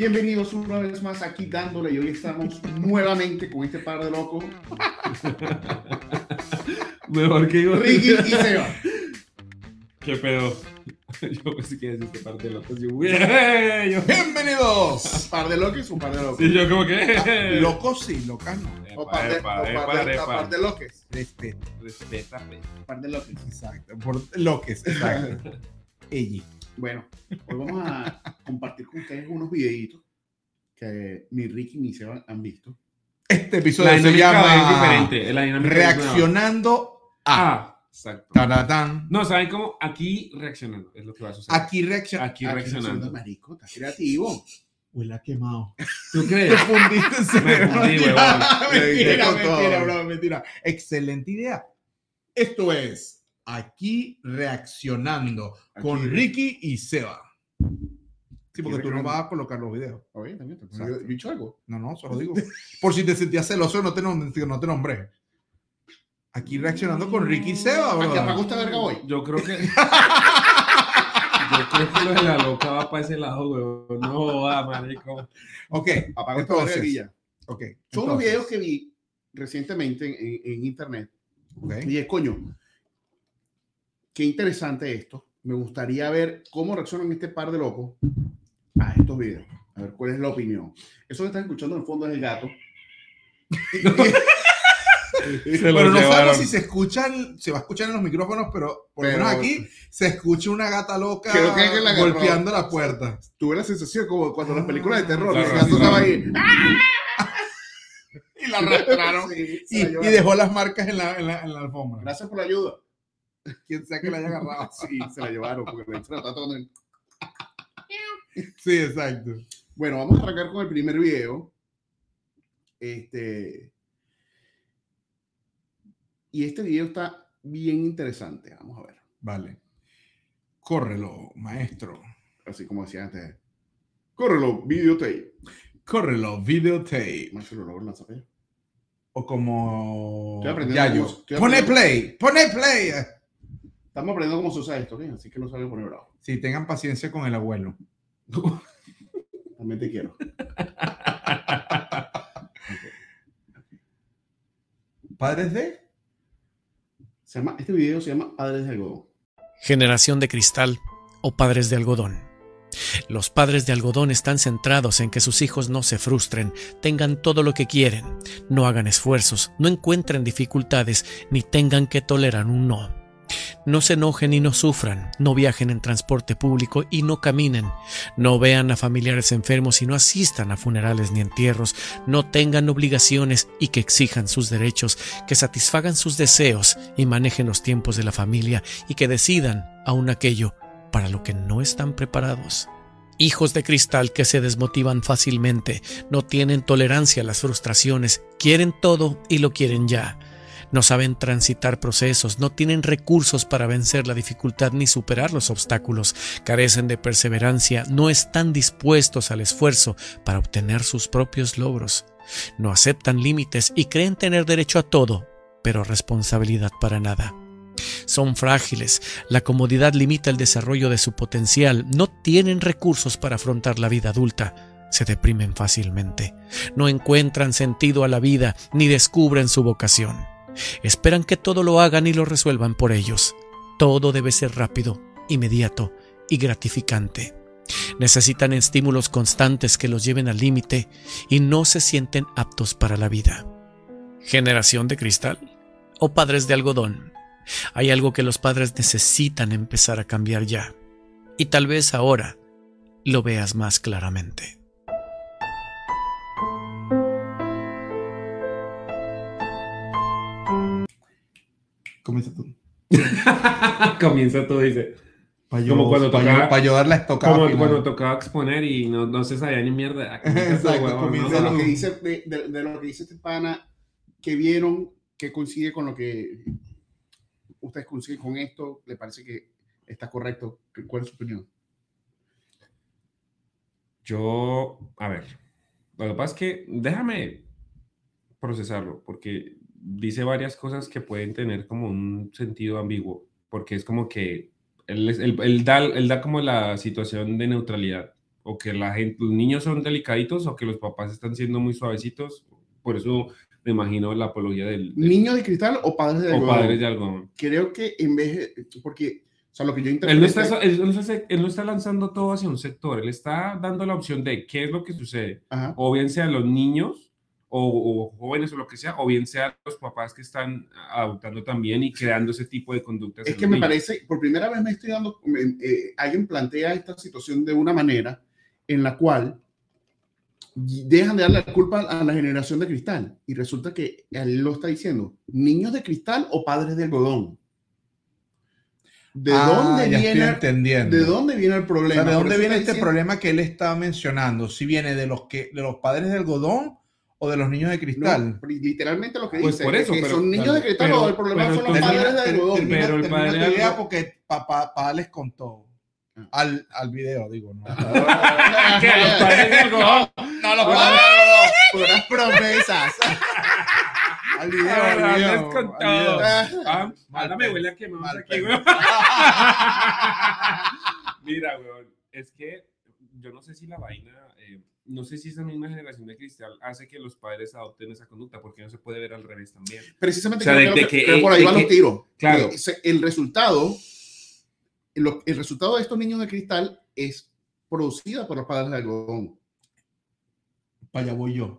Bienvenidos una vez más aquí dándole y hoy estamos nuevamente con este par de locos. Mejor que yo. Ricky y Seba. ¿Qué pedo? Yo pensé que decir que parte de locos. Yo, yo, Bienvenidos. Par de locos, un par de locos. sí, yo como que. Locos sí, locas no. O par de, Epa, o epa, par de, epa, o par de loques. Respeto. Respétame. Par de loques. Exacto. Por loques, exacto. Ella. Bueno, hoy vamos a compartir con ustedes unos videitos que ni Ricky ni Seba han visto. Este episodio se llama diferente. La. Reaccionando a. Ah, exacto. Taratán. No, ¿saben cómo? Aquí reaccionando. Es lo que va a suceder. Aquí reaccionando. Aquí Aquí reaccionando. son Marico, estás creativo. Huele a quemado. ¿Tú Te crees? fundiste. Me fundí, huevón. mentira, mentira, bro, mentira. Excelente idea. Esto es Aquí Reaccionando con Aquí- Ricky y Seba. Sí, porque tú no vas a colocar los videos. Oye, también, yo, Exacto. yo he dicho algo. No, no, solo digo. Por si te sentías celoso, no te, nom- no te nombré. Aquí reaccionando con Ricky y Seba, ¿A bro. qué apagó esta verga hoy? Yo creo que. Yo creo que lo de la loca va para ese lado, huevón. No va, marico. Ok, Apagó esta aquí ya. ok. Son unos entonces, videos que vi recientemente en, en- en internet. ok. Y es, coño, qué interesante esto. Me gustaría ver cómo reaccionan este par de locos a estos videos. A ver cuál es la opinión. Eso que están escuchando en el fondo es el gato. Pero no sabemos si se escuchan, se va a escuchar en los micrófonos, pero por lo menos aquí se escucha una gata loca Creo que alguien la agarró. golpeando la puerta. Tuve la sensación como cuando en las películas de terror, La el gato estaba ahí. Y la arrastraron. Sí, y, la y dejó las marcas en la, en la, en la alfombra. Gracias por la ayuda. Quien sea que la haya agarrado. Sí, se la llevaron. Porque me estaba tratando de- Sí, exacto. Bueno, vamos a arrancar con el primer video. Este. Y este video está bien interesante. Vamos a ver. Vale. Córrelo, maestro. Así como decía antes. Córrelo, videotape. Córrelo, videotape. Se lo logro lanzar. O como Estoy aprendiendo Yayo. Pone play, pone play. Estamos aprendiendo cómo se usa esto. Así que no sabe poner bravo. Sí, tengan paciencia con el abuelo. También te quiero. ¿Padres de? Se llama, este video se llama Padres de Algodón. generación de cristal o padres de algodón. Los padres de algodón están centrados en que sus hijos no se frustren, tengan todo lo que quieren, no hagan esfuerzos, no encuentren dificultades ni tengan que tolerar un no. No se enojen y no sufran, no viajen en transporte público y no caminen, no vean a familiares enfermos y no asistan a funerales ni entierros, no tengan obligaciones y que exijan sus derechos, que satisfagan sus deseos y manejen los tiempos de la familia y que decidan aún aquello para lo que no están preparados. Hijos de cristal que se desmotivan fácilmente, no tienen tolerancia a las frustraciones, quieren todo y lo quieren ya. No saben transitar procesos, no tienen recursos para vencer la dificultad ni superar los obstáculos, carecen de perseverancia, no están dispuestos al esfuerzo para obtener sus propios logros, no aceptan límites y creen tener derecho a todo, pero responsabilidad para nada. Son frágiles, la comodidad limita el desarrollo de su potencial, no tienen recursos para afrontar la vida adulta, se deprimen fácilmente, no encuentran sentido a la vida ni descubren su vocación. Esperan que todo lo hagan y lo resuelvan por ellos. Todo debe ser rápido, inmediato y gratificante. Necesitan estímulos constantes que los lleven al límite y no se sienten aptos para la vida. ¿Generación de cristal? ¿O padres de algodón? Hay algo que los padres necesitan empezar a cambiar ya. Y tal vez ahora lo veas más claramente. Comienza tú. Comienza todo, dice. Como cuando tocaba- Para yo dar la estocada. Como final. cuando tocaba exponer y no, no se sabía ni mierda. Exacto, Huevón, comienza De ¿no? lo que dice, de, de- de lo que dice este pana, que vieron, que coincide con lo que ustedes coinciden con esto, ¿le parece que está correcto? ¿Cuál es su opinión? Yo, a ver, lo que pasa es que déjame procesarlo, porque dice varias cosas que pueden tener como un sentido ambiguo, porque es como que él, él- él da, él da como la situación de neutralidad, o que la gente, los niños son delicaditos o que los papás están siendo muy suavecitos. Por eso me imagino la apología del, del- ¿Niños de cristal o padres de o algodón? padres de algodón. Creo que en vez de, porque, o sea, lo que yo Él no, está, él, no está, él no está lanzando todo hacia un sector, él está dando la opción de qué es lo que sucede. Ajá. O bien sean los niños o, o jóvenes o lo que sea, o bien sean los papás que están adoptando también y creando ese tipo de conductas. Es que me niños. parece, por primera vez me estoy dando, me- eh, alguien plantea esta situación de una manera en la cual dejan de darle la culpa a la generación de cristal y resulta que él lo está diciendo, niños de cristal o padres de algodón. ¿De Ah, dónde ya estoy viene? entendiendo. ¿De dónde viene el O problema? sea, ¿de dónde viene este diciendo- problema que él está mencionando? ¿Si viene de los que de los padres de algodón o de los niños de cristal? No, literalmente lo que Pues dice por es eso, que pero- son niños de cristal pero- o el problema son los padres de algodón. Pero el padre de algodón- porque papá, papá les contó Ah. al, al video, digo, ¿no? ¿Qué? ¿Los padres de algodón? No, los padres puras promesas. al video, Ah, al les video, contó. al video. Ah, Mal ahora me pe- huele a quemamos mal aquí, pe- weón. Mira, weón, es que yo no sé si la vaina, eh, no sé si esa misma generación de cristal hace que los padres adopten esa conducta, porque no se puede ver al revés también. Precisamente O sea, creo de- que, de que- creo por ahí van los tiros. claro. Eh, El resultado, el resultado de estos niños de cristal es producida por los padres de algodón. Para allá voy yo. ¿Sí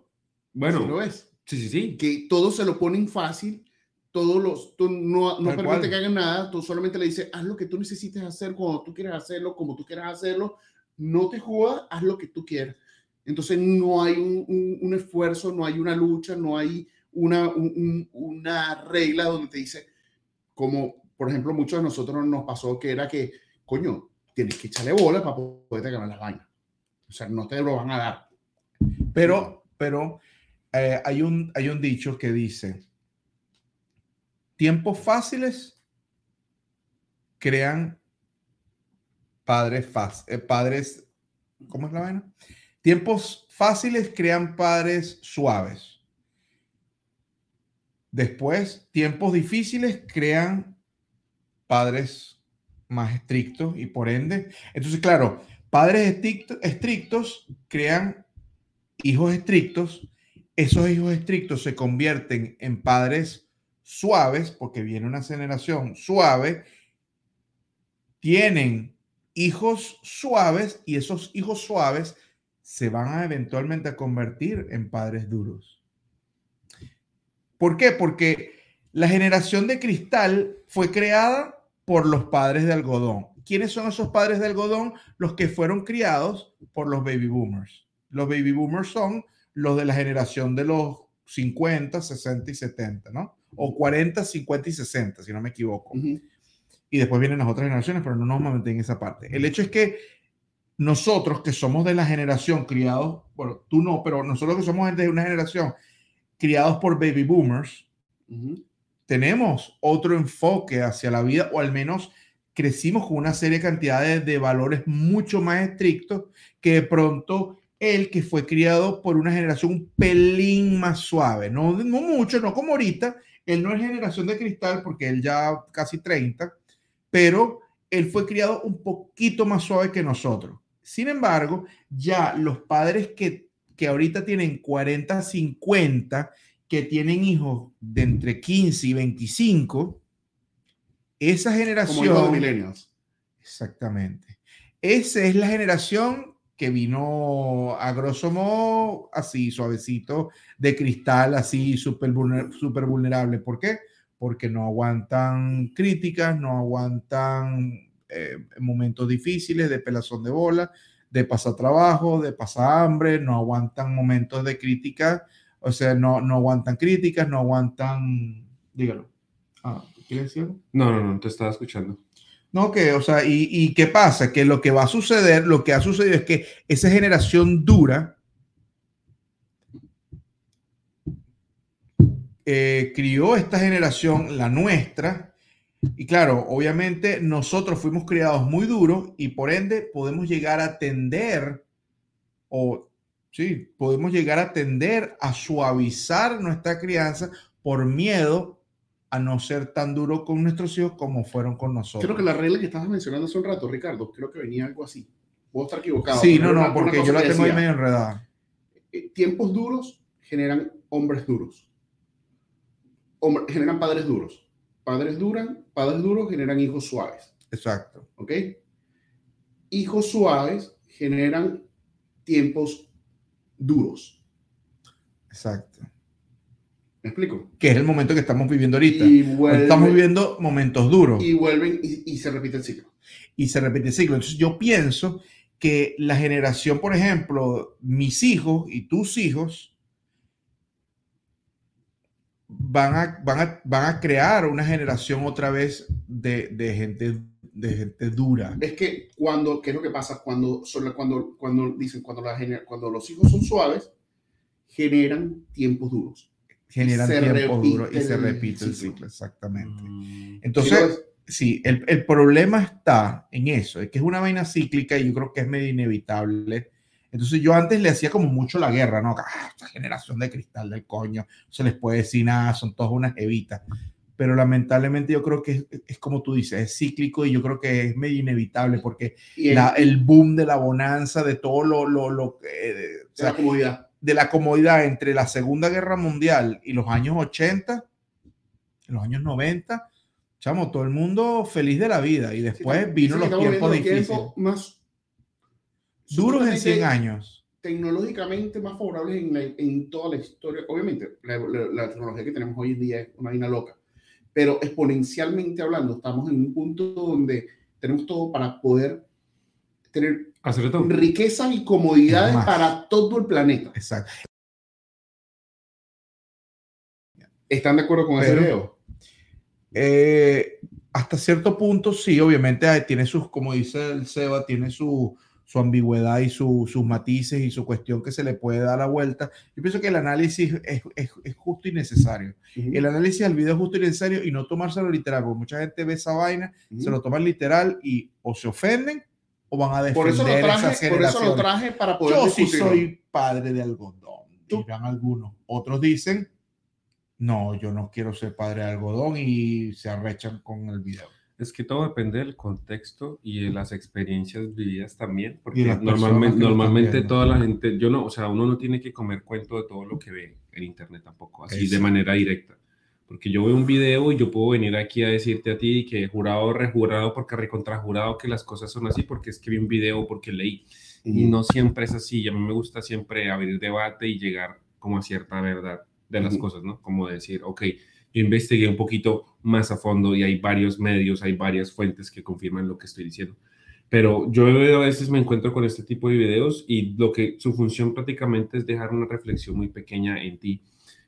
lo Bueno, ves? sí, sí, sí. Que todos se lo ponen fácil, todos los, tú no, no permite cual. que hagan nada, tú solamente le dices, haz lo que tú necesites hacer cuando tú quieras hacerlo, como tú quieras hacerlo, no te jodas, haz lo que tú quieras. Entonces no hay un, un- un esfuerzo, no hay una lucha, no hay una, un- un- una regla donde te dice, como por ejemplo muchos de nosotros nos pasó que era que, coño, tienes que echarle bola para poder ganar las vainas. O sea, no te lo van a dar. Pero, pero eh, hay, un, hay un dicho que dice, tiempos fáciles crean padres fáciles, padres, ¿cómo es la vaina? Tiempos fáciles crean padres suaves. Después, tiempos difíciles crean padres más estrictos y por ende, entonces claro, padres estricto- estrictos crean hijos estrictos, esos hijos estrictos se convierten en padres suaves, porque viene una generación suave, tienen hijos suaves y esos hijos suaves se van a eventualmente a convertir en padres duros. ¿Por qué? Porque la generación de cristal fue creada por los padres de algodón. ¿Quiénes son esos padres de algodón? Los que fueron criados por los baby boomers. Los baby boomers son los de la generación de los 50, 60 y 70, ¿no? O 40, 50 y 60, si no me equivoco. Y después vienen las otras generaciones, pero no nos vamos a meter en esa parte. El hecho es que nosotros que somos de la generación criados, bueno, tú no, pero nosotros que somos de una generación criados por baby boomers, Ujú. tenemos otro enfoque hacia la vida, o al menos crecimos con una serie de cantidades de valores mucho más estrictos que de pronto el que fue criado por una generación un pelín más suave, no, no mucho, no como ahorita, él no es generación de cristal porque él ya casi 30, pero él fue criado un poquito más suave que nosotros. Sin embargo, ya los padres que, que ahorita tienen 40, 50, que tienen hijos de entre 15 y 25, esa Como hijos de generación... millennials. Exactamente. Esa es la generación que vino a grosso modo así, suavecito, de cristal, así, súper vulnerable. ¿Por qué? Porque no aguantan críticas, no aguantan eh, momentos difíciles de pelazón de bola, de pasar trabajo, de pasar hambre, no aguantan momentos de crítica, o sea, no, no aguantan críticas, no aguantan, dígalo. Ah, ¿Quieres decir algo? No, no, no, te estaba escuchando. No, que, o sea, y, y qué pasa? Que lo que va a suceder, lo que ha sucedido es que esa generación dura eh, crió esta generación, la nuestra, y claro, obviamente nosotros fuimos criados muy duros y por ende podemos llegar a tender, o sí, podemos llegar a tender a suavizar nuestra crianza por miedo a no ser tan duro con nuestros hijos como fueron con nosotros. Creo que la regla que estabas mencionando hace un rato, Ricardo, creo que venía algo así. puedo estar equivocado. Sí, no, no, porque yo la tengo ahí decía, medio enredada. eh, Tiempos duros generan hombres duros. Hombre- generan padres duros. Padres duran, padres duros generan hijos suaves. Exacto. ¿Ok? Hijos suaves generan tiempos duros. Exacto. ¿Me explico? Que es el momento que estamos viviendo ahorita. Y, Estamos viviendo momentos duros y vuelven y, y se repite el ciclo. y se repite el ciclo. Entonces yo pienso que la generación, por ejemplo, mis hijos y tus hijos van a, van a, van a crear una generación otra vez de, de gente, de gente dura. Es que cuando, ¿qué es lo que pasa? Cuando, solo cuando, cuando dicen, cuando, la, gener- cuando los hijos son suaves, generan tiempos duros. Generan tiempos duros y se repite el ciclo. ciclo, exactamente. Mm, Entonces, sí, el, el problema está en eso, es que es una vaina cíclica y yo creo que es medio inevitable. Entonces yo antes le hacía como mucho la guerra, ¿no? Ah, esta generación de cristal del coño, no se les puede decir nada, son todas unas evitas. Pero lamentablemente yo creo que es, es como tú dices, es cíclico y yo creo que es medio inevitable porque el- la- el boom de la bonanza, de todo lo, lo, lo eh, de- o sea, la comodidad. de la comodidad entre la Segunda Guerra Mundial y los años 80, los años 90, chamo, todo el mundo feliz de la vida y después Sí, vino los tiempos difíciles, tiempos más duros en 100 supuestamente años. Tecnológicamente más favorables en, la- en toda la historia. Obviamente, la, la- la tecnología que tenemos hoy en día es una vaina loca, pero exponencialmente hablando, estamos en un punto donde tenemos todo para poder tener riquezas y comodidades para todo el planeta. Exacto. ¿Están de acuerdo con ese video? Eh, hasta cierto punto, sí, obviamente eh, tiene sus, como dice el Seba, tiene su, su ambigüedad y su- sus matices y su cuestión que se le puede dar la vuelta. Yo pienso que el análisis es, es- es justo y necesario. El análisis del video es justo y necesario y no tomárselo literal, porque mucha gente ve esa vaina, Ujú. se lo toman literal y o se ofenden o van a defender por eso lo traje, por eso lo traje para poder Yo sí discutirlo. soy padre de algodón, dirán algunos. Otros dicen, no, yo no quiero ser padre de algodón y se arrechan con el video. Es que todo depende del contexto y de las experiencias vividas también, porque normalmente, normalmente toda la gente, yo no, o sea, uno no tiene que comer cuento de todo lo que ve en internet tampoco, así de Exacto. manera directa. Porque yo veo un video y yo puedo venir aquí a decirte a ti que jurado, rejurado, porque recontrajurado que las cosas son así, porque es que vi un video, porque leí. Y no siempre es así. A mí me gusta siempre abrir debate y llegar como a cierta verdad de las Ujú. cosas, ¿no? Como decir, ok, yo investigué un poquito más a fondo y hay varios medios, hay varias fuentes que confirman lo que estoy diciendo. Pero yo a veces me encuentro con este tipo de videos y lo que su función prácticamente es dejar una reflexión muy pequeña en ti,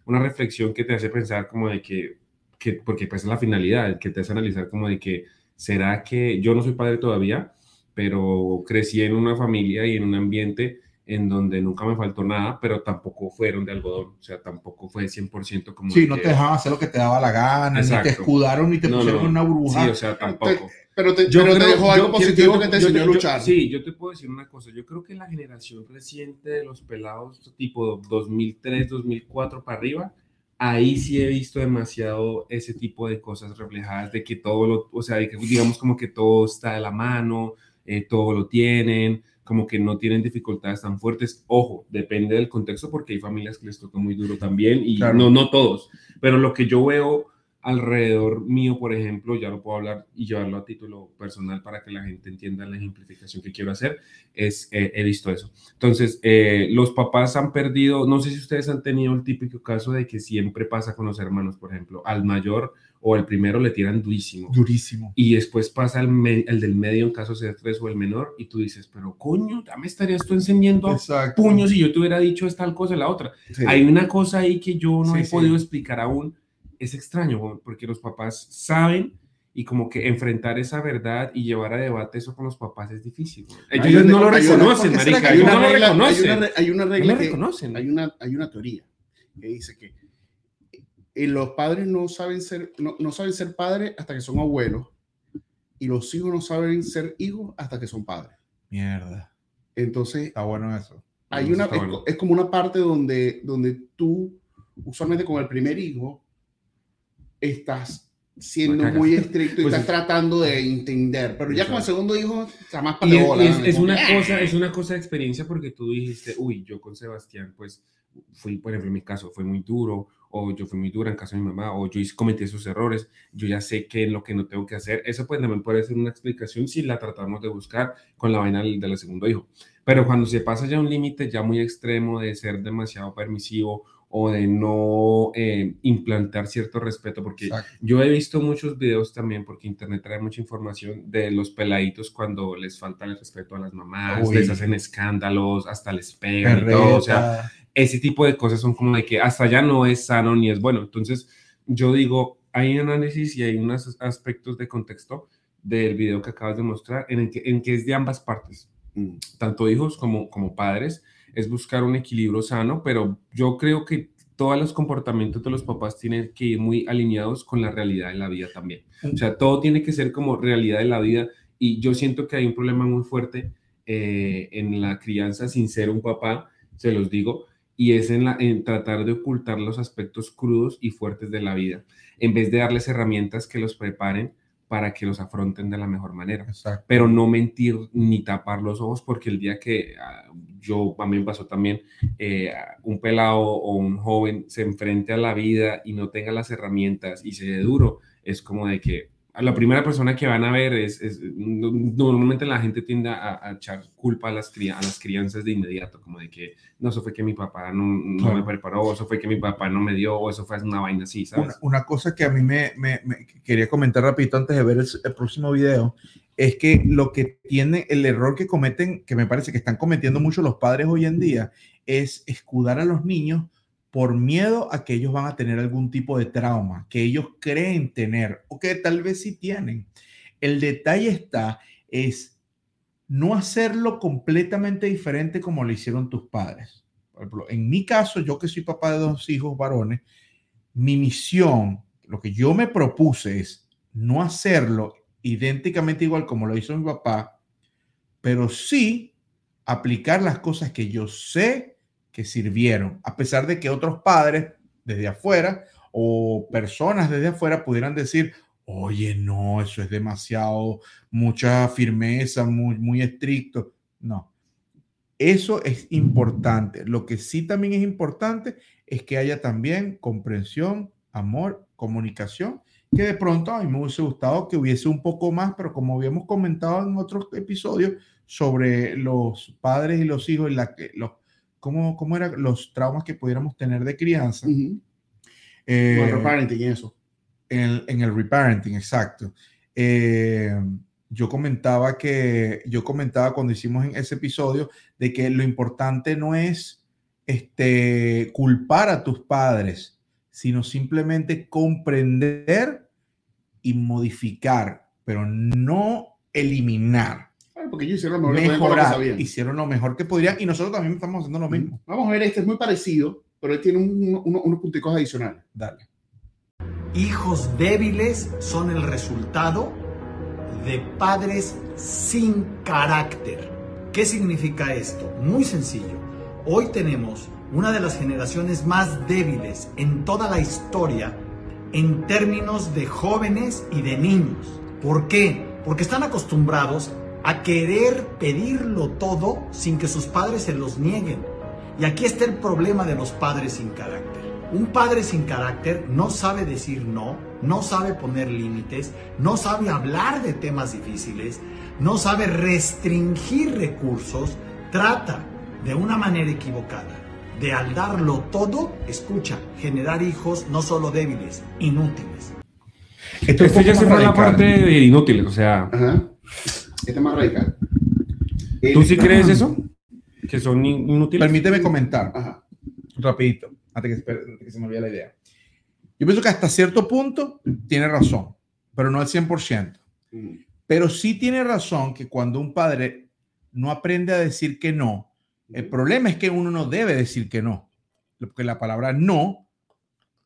una reflexión que te hace pensar como de que, que porque pues es la finalidad, que te hace analizar como de que, ¿será que yo no soy padre todavía? pero crecí en una familia y en un ambiente en donde nunca me faltó nada, pero tampoco fueron de algodón, o sea, tampoco fue 100% como... Sí, no que- te dejaban hacer lo que te daba la gana, ni te Exacto. escudaron, ni te No, pusieron no. una Sí, burbuja. o sea, tampoco. Pero te, Yo pero te creo- dejó algo yo- positivo yo- que te enseñó a luchar. Sí, yo te puedo decir una cosa. Yo creo que la generación reciente de los pelados, tipo 2003, 2004 para arriba, ahí sí he visto demasiado ese tipo de cosas reflejadas, de que todo lo, o sea, de que digamos como que todo está de la mano, eh, todo lo tienen, como que no tienen dificultades tan fuertes. Ojo, depende del contexto porque hay familias que les toca muy duro también y Claro. no, no todos, pero lo que yo veo alrededor mío, por ejemplo, ya lo puedo hablar y llevarlo a título personal para que la gente entienda la ejemplificación que quiero hacer, es, eh, he visto eso. Entonces, eh, los papás han perdido, no sé si ustedes han tenido el típico caso de que siempre pasa con los hermanos, por ejemplo, al mayor o el primero le tiran durísimo. Durísimo. Y después pasa el, me- el del medio en caso sea tres o el menor y tú dices, pero coño, ya me estarías tú encendiendo a Exacto. puños si yo te hubiera dicho es tal cosa y la otra. Sí. Hay una cosa ahí que yo no Sí, he sí. podido explicar aún. Es extraño, porque los papás saben y como que enfrentar esa verdad y llevar a debate eso con los papás es difícil. Hay Ellos una- no lo hay una- reconocen, ¿por qué será marica. Hay Ellos una no lo regla, hay reconocen. una, hay una No regla que, reconocen. hay una, hay una teoría que dice que eh, los padres no saben ser, no, no saben ser padres hasta que son abuelos y los hijos no saben ser hijos hasta que son padres. Mierda. Entonces, Está bueno eso. hay una, es, es como una parte donde, donde tú, usualmente con el primer hijo, estás siendo muy estricto y Pues estás es- tratando de entender. Pero ya con el segundo hijo, está más Y es, para es- es una cosa, es una cosa de experiencia porque tú dijiste, uy, yo con Sebastián, pues fui, por ejemplo, en mi caso fue muy duro, o yo fui muy dura en caso de mi mamá, o yo cometí esos errores, yo ya sé qué es lo que no tengo que hacer. Eso pues también puede ser una explicación si la tratamos de buscar con la vaina del, del segundo hijo. Pero cuando se pasa ya un límite ya muy extremo de ser demasiado permisivo o de no eh, implantar cierto respeto, porque Exacto. yo he visto muchos videos también, porque Internet trae mucha información de los peladitos cuando les falta el respeto a las mamás, Uy. les hacen escándalos, hasta les pegan y todo. O sea, ese tipo de cosas son como de que hasta allá no es sano ni es bueno. Entonces, yo digo, hay análisis y hay unos aspectos de contexto del video que acabas de mostrar en el que, en que es de ambas partes, Mm. tanto hijos como, como padres, es buscar un equilibrio sano, pero yo creo que todos los comportamientos de los papás tienen que ir muy alineados con la realidad de la vida también. O sea, todo tiene que ser como realidad de la vida y yo siento que hay un problema muy fuerte eh, en la crianza sin ser un papá, se los digo, y es en, la, en tratar de ocultar los aspectos crudos y fuertes de la vida, en vez de darles herramientas que los preparen para que los afronten de la mejor manera Exacto. pero no mentir ni tapar los ojos, porque el día que ah, yo, a mí me pasó también, eh, un pelado o un joven se enfrente a la vida y no tenga las herramientas y se dé duro, es como de que la primera persona que van a ver es, es- no- normalmente la gente tiende a, a echar culpa a las, a las crianzas de inmediato, como de que no, eso fue que mi papá no, no Claro. me preparó, eso fue que mi papá no me dio, o eso fue una vaina así, ¿sabes? Una, una cosa que a mí me, me- me quería comentar rapidito antes de ver el, el próximo video es que lo que tiene el error que cometen, que me parece que están cometiendo mucho los padres hoy en día, es escudar a los niños por miedo a que ellos van a tener algún tipo de trauma que ellos creen tener o que tal vez sí tienen. El detalle está es no hacerlo completamente diferente como lo hicieron tus padres. Por ejemplo, en mi caso, yo que soy papá de dos hijos varones, mi misión, lo que yo me propuse es no hacerlo idénticamente igual como lo hizo mi papá, pero sí aplicar las cosas que yo sé que sirvieron, a pesar de que otros padres desde afuera o personas desde afuera pudieran decir, oye, no, eso es demasiado, mucha firmeza, muy, muy estricto. No, eso es importante. Lo que sí también es importante es que haya también comprensión, amor, comunicación, que de pronto a mí me hubiese gustado que hubiese un poco más, pero como habíamos comentado en otros episodios sobre los padres y los hijos y la los cómo, cómo eran los traumas que pudiéramos tener de crianza. Ujú. eh, Bueno, reparenting y eso. en el, en el reparenting, exacto. Eh, yo comentaba que, yo comentaba cuando hicimos en ese episodio de que lo importante no es este, culpar a tus padres, sino simplemente comprender y modificar, pero no eliminar, Claro, porque ellos hicieron lo mejor que que mejorar. sabían. Hicieron lo mejor que podrían y nosotros también estamos haciendo lo mismo. Vamos a ver, este es muy parecido, pero él tiene un- uno- unos punticos adicionales. Dale. Hijos débiles son el resultado de padres sin carácter. ¿Qué significa esto? Muy sencillo. Hoy tenemos una de las generaciones más débiles en toda la historia en términos de jóvenes y de niños. ¿Por qué? Porque están acostumbrados a querer pedirlo todo sin que sus padres se los nieguen. Y aquí está el problema de los padres sin carácter. Un padre sin carácter no sabe decir no, no sabe poner límites, no sabe hablar de temas difíciles, no sabe restringir recursos, trata de una manera equivocada de al darlo todo, escucha, generar hijos no solo débiles, inútiles. Esto Este ya se fue a la parte de inútiles, o sea, Ajá. Este es más radical. ¿tú sí crees eso? ¿Que son in- inútiles? Permíteme comentar. Ajá. rapidito, antes que, antes que se me olvide la idea. Yo pienso que hasta cierto punto tiene razón, pero no al 100%. Mm. Pero sí tiene razón que cuando un padre no aprende a decir que no, el problema es que uno no debe decir que no, porque la palabra no,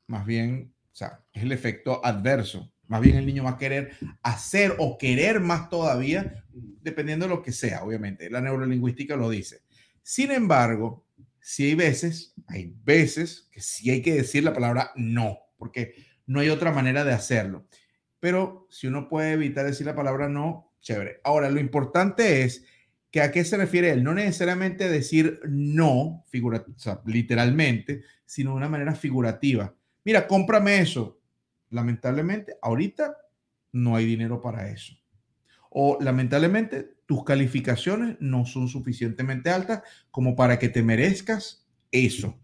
más bien, o sea, es el efecto adverso. Más bien el niño va a querer hacer o querer más todavía, dependiendo de lo que sea, obviamente. La neurolingüística lo dice. Sin embargo, si hay veces, hay veces que sí hay que decir la palabra no, porque no hay otra manera de hacerlo. pero si uno puede evitar decir la palabra no, chévere. Ahora, lo importante es que a qué se refiere él. No necesariamente decir no, figura, literalmente, sino de una manera figurativa. Mira, cómprame eso. Lamentablemente, ahorita no hay dinero para eso. O lamentablemente, tus calificaciones no son suficientemente altas como para que te merezcas eso.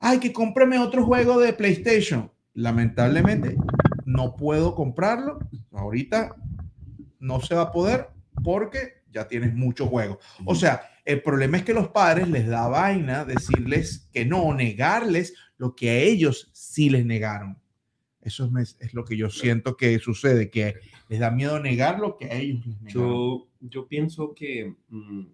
Ay, que cómprame otro juego de PlayStation. Lamentablemente, no puedo comprarlo. Ahorita no se va a poder porque ya tienes muchos juegos. O sea, el problema es que los padres les da vaina decirles que no, negarles lo que a ellos sí les negaron. Eso es, es lo que yo siento que sucede, que les da miedo negar lo que a ellos les. Yo, yo pienso que mm,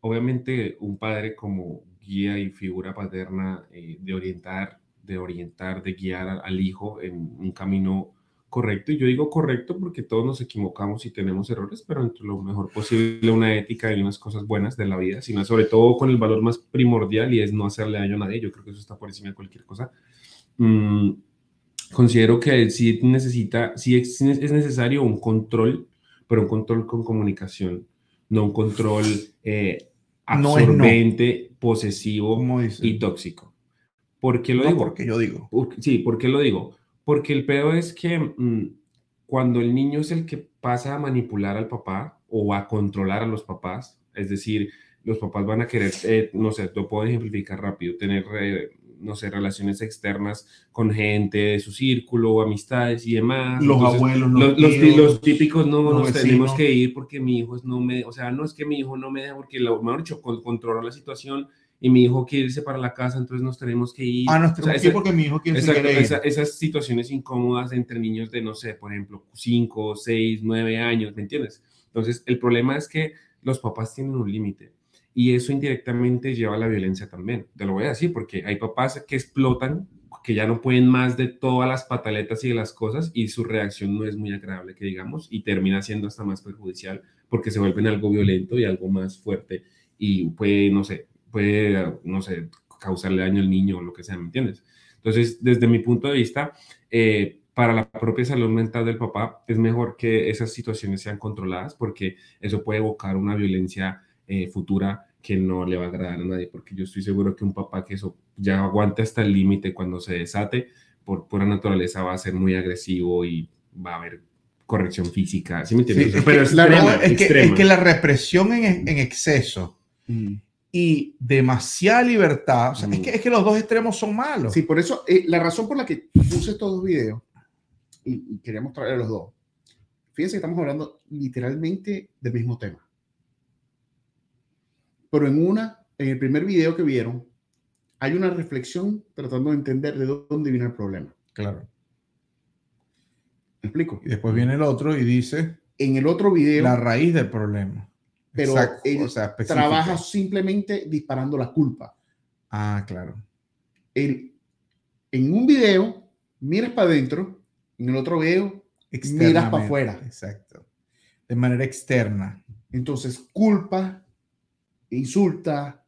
obviamente un padre como guía y figura paterna eh, de orientar, de orientar, de guiar al hijo en un camino correcto. Y yo digo correcto porque todos nos equivocamos y tenemos errores, pero entre lo mejor posible una ética y unas cosas buenas de la vida, sino sobre todo con el valor más primordial y es no hacerle daño a nadie. Yo creo que eso está por encima de cualquier cosa. Mm, considero que sí necesita, sí es, necesario un control, pero un control con comunicación, no un control eh, absorbente, posesivo y tóxico. ¿Por qué lo digo? Porque yo digo. sí, ¿por qué lo digo? Porque el pedo es que mm, cuando el niño es el que pasa a manipular al papá o a controlar a los papás, es decir, los papás van a querer, eh, no sé, lo puedo ejemplificar rápido, tener, eh, no sé, relaciones externas con gente de su círculo, amistades y demás. Los abuelos, los, los, típicos, no, nos tenemos que ir porque mi hijo no me, o sea, no es que mi hijo no me deja porque, lo mejor dicho, controla la situación y mi hijo quiere irse para la casa, entonces nos tenemos que ir. Ah, nos tenemos que ir porque mi hijo quiere irse. esas situaciones incómodas entre niños de, no sé, por ejemplo, 5, 6, 9 años, ¿me entiendes? Entonces, el problema es que los papás tienen un límite y eso indirectamente lleva a la violencia también. Te lo voy a decir porque hay papás que explotan, que ya no pueden más de todas las pataletas y de las cosas y su reacción no es muy agradable, que digamos, y termina siendo hasta más perjudicial porque se vuelven algo violento y algo más fuerte y puede, no sé, puede, no sé, causarle daño al niño o lo que sea, ¿me entiendes? Entonces, desde mi punto de vista, eh, para la propia salud mental del papá es mejor que esas situaciones sean controladas porque eso puede evocar una violencia eh, futura que no le va a agradar a nadie, porque yo estoy seguro que un papá que eso ya aguante hasta el límite cuando se desate, por pura naturaleza va a ser muy agresivo y va a haber corrección física, ¿sí me entiendes? Pero es, que, la represión en, en exceso mm y demasiada libertad. O sea, es, que, es que los dos extremos son malos. Sí, por eso, eh, la razón por la que puse estos dos videos, y, quería mostrarle los dos, fíjense que estamos hablando literalmente del mismo tema. Pero en una, en el primer video que vieron, hay una reflexión tratando de entender de dónde viene el problema. Claro. ¿Me explico? Y después viene el otro y dice... En el otro video... La raíz del problema pero él trabaja simplemente disparando la culpa. Ah, claro. Él, en un video, miras para adentro, en el otro video, miras para afuera. Exacto. De manera externa. Entonces, culpa, insulta,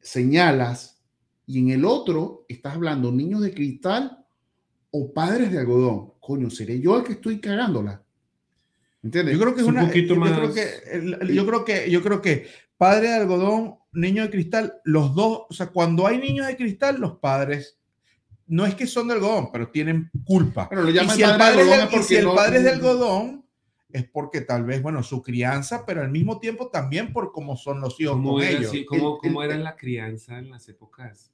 señalas, y en el otro estás hablando niños de cristal o padres de algodón. Coño, seré yo el que estoy cagándola. Yo creo que es, un poquito más. yo creo que, yo creo que padre de algodón, niño de cristal, los dos, o sea, cuando hay niños de cristal, los padres no es que son de algodón, pero tienen culpa. Pero lo y si el padre, es, el padre es de algodón, es porque tal vez, bueno, su crianza, pero al mismo tiempo también por cómo son los hijos ¿Cómo con era, ellos. ¿Cómo, era la crianza en las épocas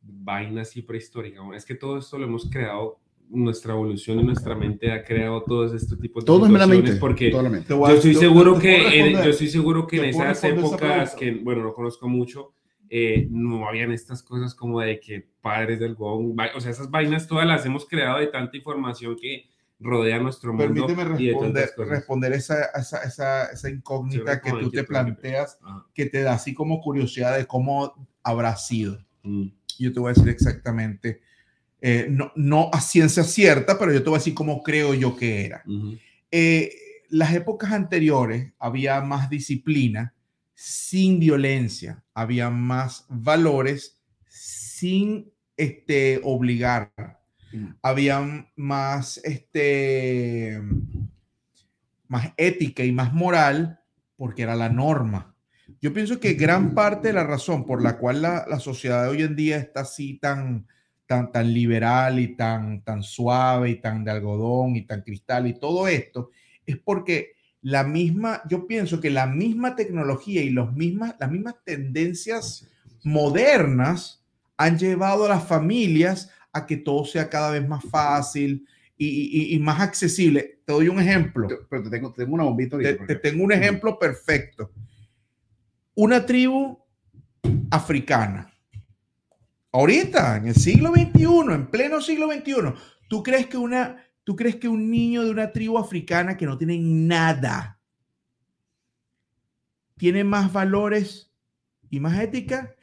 vainas y prehistóricas? Es que todo esto lo hemos creado nuestra evolución y nuestra mente ha creado todos estos tipos de todo situaciones porque yo estoy seguro que en, yo estoy seguro que en esas épocas que bueno no conozco mucho eh, no habían estas cosas como de que padres del gong o sea esas vainas todas las hemos creado de tanta información que rodea nuestro mundo permíteme responder, responder esa, esa, esa, esa incógnita que tú te planteas que te da así como curiosidad de cómo habrá sido mm. yo te voy a decir exactamente eh, no, no, a ciencia cierta, pero yo te voy a decir cómo creo yo que era. Eh, las épocas anteriores había más disciplina sin violencia, había más valores sin este, obligar. Mm. había más, este, más ética y más moral porque era la norma. Yo pienso que gran parte de la razón por la cual la, la sociedad de hoy en día está así tan, tan, tan liberal y tan, tan suave y tan de algodón y tan cristal y todo esto es porque la misma, yo pienso que la misma tecnología y los mismas, las mismas tendencias modernas han llevado a las familias a que todo sea cada vez más fácil y, y- y más accesible. Te doy un ejemplo. Pero te tengo, te tengo una bombita ahorita, Te, porque- te tengo un ejemplo perfecto. Una tribu africana. Ahorita, en el siglo XXI, en pleno siglo XXI, ¿tú crees que una, tú crees que un niño de una tribu africana que no tiene nada tiene más valores y más ética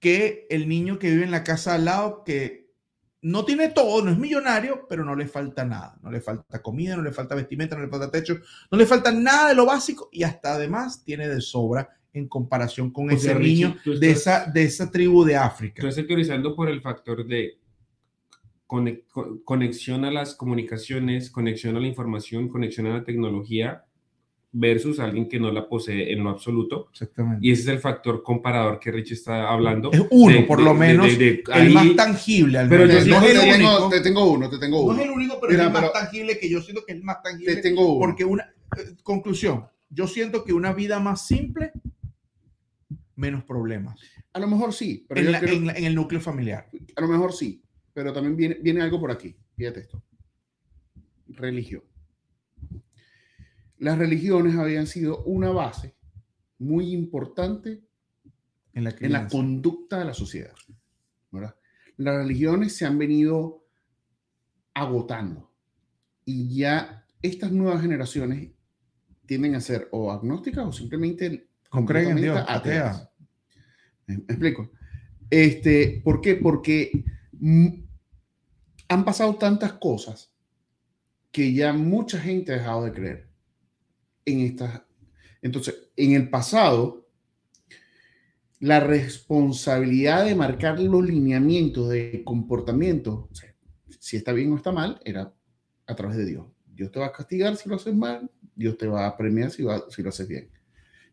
que el niño que vive en la casa al lado que no tiene todo, no es millonario, pero no le falta nada. No le falta comida, no le falta vestimenta, no le falta techo, no le falta nada de lo básico y hasta además tiene de sobra en comparación con O ese sea, Richie, niño tú de, estás- esa, de esa tribu de África. Tú estás teorizando por el factor de cone- co- conexión a las comunicaciones, conexión a la información, conexión a la tecnología versus alguien que no la posee en lo absoluto. Exactamente. Y ese es el factor comparador que Rich está hablando. Es uno, de- por de- lo de- menos, de- de- el ahí- más tangible. al Pero menos. yo no es te el tengo, único. te tengo uno, te tengo No uno. es el único, pero Mira, es el más pero- tangible que yo siento que es el más tangible. Te tengo uno. Porque una eh, conclusión, yo siento que una vida más simple, menos problemas. A lo mejor sí, pero En, yo la- creo- en la- en el núcleo familiar. a lo mejor sí, pero también viene, viene algo por aquí. Fíjate esto. Religión. Las religiones habían sido una base muy importante En la, en la crianza. conducta de la sociedad. ¿verdad? Las religiones se han venido agotando y ya estas nuevas generaciones tienden a ser o agnósticas o simplemente No creen en Dios, completamente ateas. atea. ¿Me, me explico? Este, ¿Por qué? Porque han pasado tantas cosas que ya mucha gente ha dejado de creer en estas. Entonces, en el pasado, la responsabilidad de marcar los lineamientos de comportamiento, o sea, si está bien o está mal, era a través de Dios. Dios te va a castigar si lo haces mal, Dios te va a premiar si, va- si lo haces bien.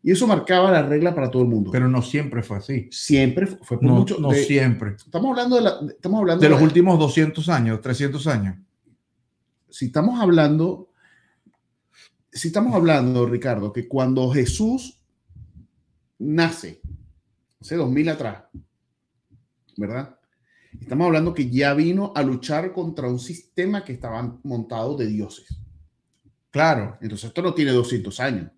Y eso marcaba la regla para todo el mundo. Pero no siempre fue así. siempre fu- fue por No, mucho. no de- siempre. estamos hablando de, la, de- estamos hablando De los de- últimos 200 años, 300 años. Si estamos hablando, si estamos hablando, Ricardo, que cuando Jesús nace, hace 2000 atrás, ¿verdad? Estamos hablando que ya vino a luchar contra un sistema que estaba montado de dioses. Claro. Entonces, esto no tiene 200 años.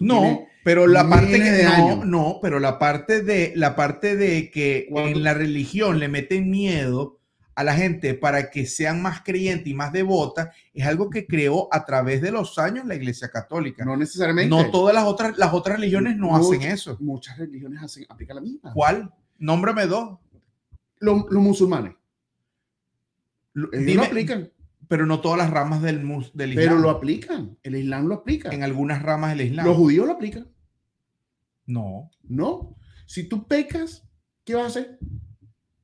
No, pero la parte que de no, no, pero la parte de la parte de que en la religión le meten miedo a la gente para que sean más creyentes y más devotas es algo que creó a través de los años la Iglesia Católica. No necesariamente. No todas las otras las otras religiones no Much- hacen eso. Muchas religiones hacen, aplican la misma. ¿Cuál? Nómbrame dos. Los, los musulmanes. Lo- Ellos dime, lo aplican, pero no todas las ramas del, del pero Islam. lo aplican. El Islam lo aplica. en algunas ramas del Islam. Los judíos lo aplican. No. No. Si tú pecas, ¿qué vas a hacer?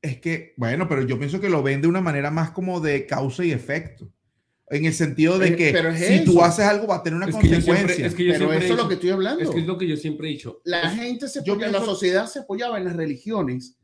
Es que, bueno, pero yo pienso que lo ven de una manera más como de causa y efecto. En el sentido de Eh, que pero es si tú haces algo va a tener una Es que yo consecuencia. siempre- es que yo Pero eso es lo que estoy hablando. Es que es lo que yo siempre he dicho. La gente se Yo apoya, la pienso- sociedad se apoyaba en las religiones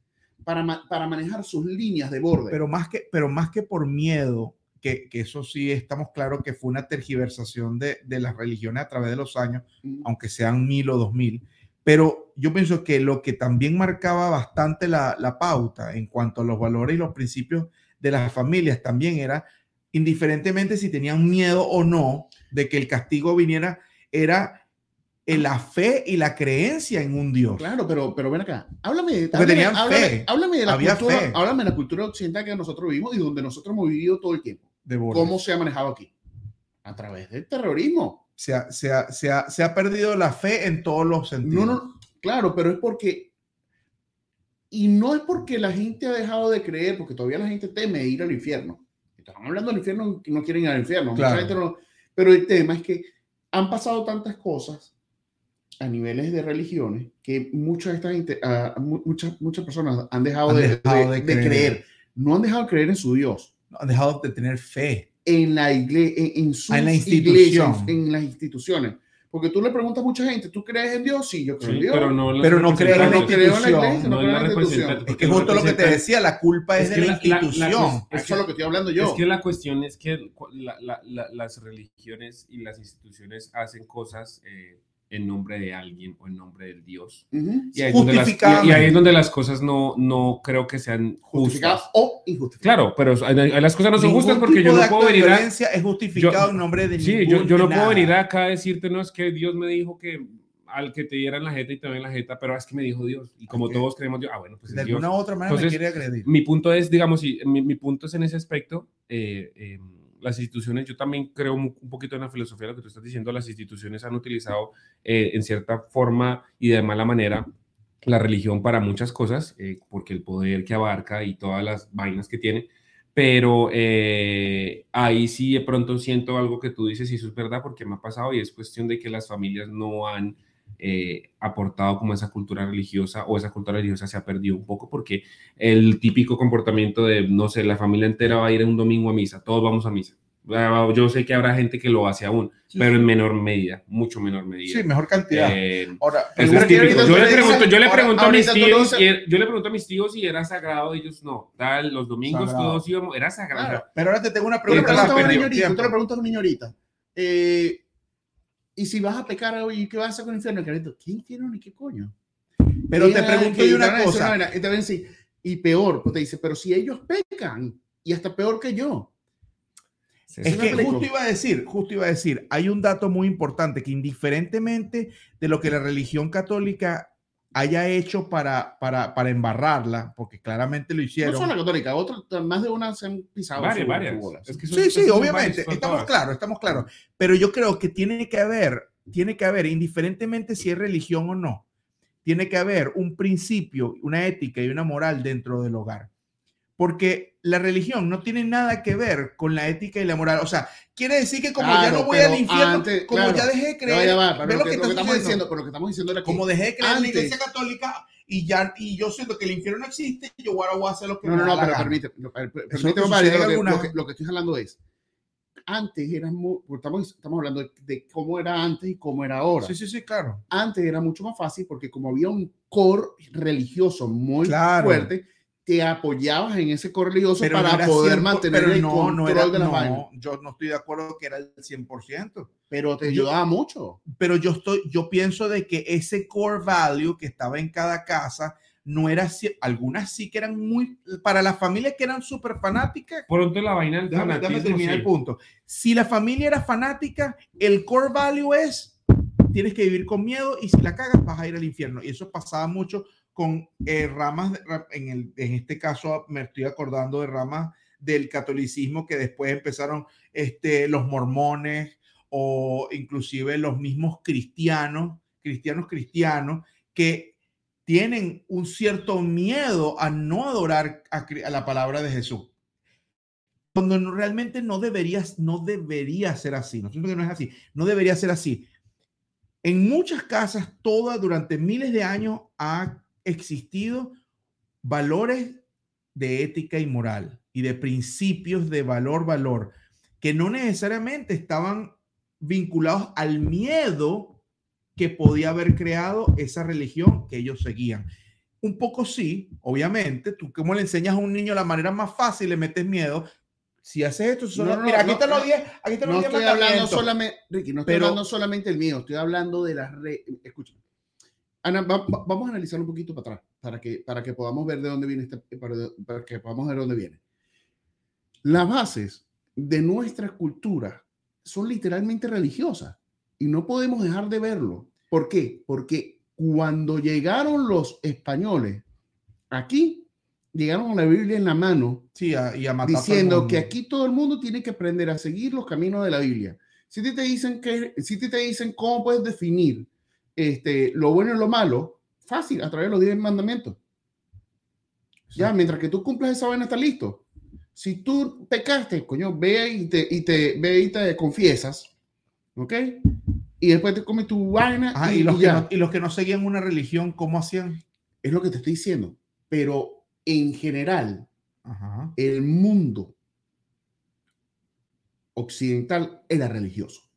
para, ma- para manejar sus líneas de borde. pero, más que, pero más que por miedo, que, que eso sí estamos claros que fue una tergiversación de, de las religiones a través de los años, Mm. aunque sean mil o dos mil. Pero yo pienso que lo que también marcaba bastante la, la pauta en cuanto a los valores y los principios de las familias también era, indiferentemente si tenían miedo o no de que el castigo viniera, era la fe y la creencia en un Dios. Claro, pero, pero ven acá. Háblame, háblame, háblame- fe. háblame de la Había cultura, fe. háblame de la cultura occidental que nosotros vivimos y donde nosotros hemos vivido todo el tiempo. De. ¿Cómo se ha manejado aquí? A través del terrorismo. Se ha, se ha- se ha- se ha perdido la fe en todos los sentidos. No, no, claro, pero es porque. Y no es porque la gente ha dejado de creer, porque todavía la gente teme ir al infierno. Estamos hablando del infierno, que no quieren ir al infierno. Claro. no- pero el tema es que han pasado tantas cosas a niveles de religiones que mucha esta gente, mu- muchas, muchas personas han dejado, Han de, dejado de- de de creer. creer. No han dejado de creer en su Dios, han dejado de tener fe. En la iglesia, en, en sus Ah, en la iglesias, institución. en las instituciones. Porque tú le preguntas a mucha gente, ¿tú crees en Dios? Sí, yo creo Sí, en Dios. pero no, Pero no creo en la no representantes. creo en la institución, iglesia, no, no creo en en la la institución. representante. Es que justo lo que te decía, la culpa es, Es de la, la- la- la institución. Eso es lo que estoy hablando yo. Es que la cuestión es que cu- la- la- la- las religiones y las instituciones hacen cosas eh, en nombre de alguien o en nombre del Dios. Ujú. Y ahí, es donde las, y- ahí es donde las cosas no, no creo que sean justas. o injustificado. Claro, pero las cosas no son Ningún justas porque yo no puedo venir a... es justificado yo- en nombre de Sí, yo, yo no puedo venir acá a decirte, no, es que Dios me dijo que al que te dieran la jeta y te den la jeta, pero es que me dijo Dios. Y como Ok. todos creemos Dios, ah, bueno, pues de alguna u otra manera Entonces, me quiere agredir. Mi punto es, digamos, mi, mi punto es en ese aspecto, eh, eh, las instituciones, yo también creo un, poquito en la filosofía de lo que tú estás diciendo, las instituciones han utilizado eh, en cierta forma y de mala manera la religión para muchas cosas, eh, porque el poder que abarca y todas las vainas que tiene, pero eh, ahí sí de pronto siento algo que tú dices y eso es verdad porque me ha pasado y es cuestión de que las familias no han eh, aportado como esa cultura religiosa o esa cultura religiosa se ha perdido un poco porque el típico comportamiento de, no sé, la familia entera va a ir un domingo a misa, todos vamos a misa. Ah, Yo sé que habrá gente que lo hace aún, Sí, pero en menor medida, mucho menor medida. Sí, mejor cantidad. Eh, Ahora, es Yo le pregunto, yo le ahora- pregunto a mis lo tíos, y er- yo le pregunto a mis tíos si era sagrado, ellos no. Tal, los domingos Sagrado. todos íbamos, era sagrado. Claro. Pero ahora te tengo una pregunta. preguntas a un rápida, niño ahorita, tú tiempo. le preguntas a un niño ahorita, eh, y si vas a pecar hoy, ¿qué vas a hacer con el infierno? Carito, ¿qué infierno ni qué coño? Pero Y te pregunto yo una cosa. vaina, Y te decir, y peor, pues te dice, pero si ellos pecan, y hasta peor que yo. Sí, Es que justo iba a decir, justo iba a decir, hay un dato muy importante que indiferentemente de lo que la religión católica haya hecho para, para, para embarrarla, porque claramente lo No hicieron. solo la católica, más de una se han pisado. varias, su- varias. su. Es que son- Sí, sí, obviamente, estamos claros, estamos claros. Pero yo creo que tiene que haber, tiene que haber, indiferentemente si es religión o no, tiene que haber un principio, una ética y una moral dentro del hogar. Porque la religión no tiene nada que ver con la ética y la moral. O sea, quiere decir que como ya Claro, no voy al infierno, antes, como claro. ya dejé de No, creer, ya va, pero lo, que, que lo que estamos diciendo. pero lo que estamos diciendo era que como dejé de creer en la antes- iglesia católica y ya y yo siento que el infierno no existe, yo ahora voy a hacer lo que No, no, no, pero no, permíteme, Mario, en lo, que, alguna- lo que- lo que estoy hablando es, antes era muy, estamos, estamos hablando de, de cómo era antes y cómo era ahora. Sí, sí, sí, claro. Antes era mucho más fácil porque como había un core religioso muy Claro. fuerte, te apoyabas en ese core religioso Pero no para era poder 100%, mantener pero el no, control no era, de la no, vaina. yo no estoy de acuerdo que era el 100%. Pero te Yo- ayudaba mucho. pero yo estoy, yo pienso de que ese core value que estaba en cada casa no era, ci- algunas sí que eran muy, para las familias que eran súper fanáticas, Pronto la vaina del déjame, déjame terminar sí. el punto. Si la familia era fanática, el core value es, tienes que vivir con miedo y si la cagas vas a ir al infierno. Y eso pasaba mucho con eh, ramas, en, el, en este caso me estoy acordando de ramas del catolicismo que después empezaron este, los mormones o inclusive los mismos cristianos, cristianos cristianos, que tienen un cierto miedo a no adorar a, a la palabra de Jesús. Cuando no- realmente no deberías, no debería ser así. No que no es así. No debería ser así. En muchas casas, todas durante miles de años ha existido valores de ética y moral y de principios de valor, valor, que no necesariamente estaban vinculados al miedo que podía haber creado esa religión que ellos seguían. Un poco sí, obviamente, tú como le enseñas a un niño la manera más fácil, le metes miedo. Si haces esto, solo- No, no, mira, aquí no, están los no. 10, aquí están los No 10 estoy hablando solamente, Ricky, no estoy Pero- hablando solamente del mío, estoy hablando de las re... Escucha, Ana, va- va- vamos a analizar un poquito para atrás, para que, para que podamos ver de dónde viene este, para, para que podamos ver dónde viene. Las bases de nuestra cultura son literalmente religiosas y no podemos dejar de verlo. ¿Por qué? Porque cuando llegaron los españoles aquí, llegaron con la Biblia en la mano Sí, a- y a matar diciendo que aquí todo el mundo tiene que aprender a seguir los caminos de la Biblia. Si te, te dicen que, si te, te dicen cómo puedes definir este, lo bueno y lo malo, fácil, a través de los 10 mandamientos. Ya, mientras que tú cumplas esa vaina, está listo. Si tú pecaste, coño, ve y te, y te, ve y te confiesas, ¿ok? Y después te comes tu vaina Ajá, y, y, los y que no, y los que no seguían una religión, ¿cómo hacían? Es lo que te estoy diciendo. Pero en general, Ajá. el mundo occidental era religioso.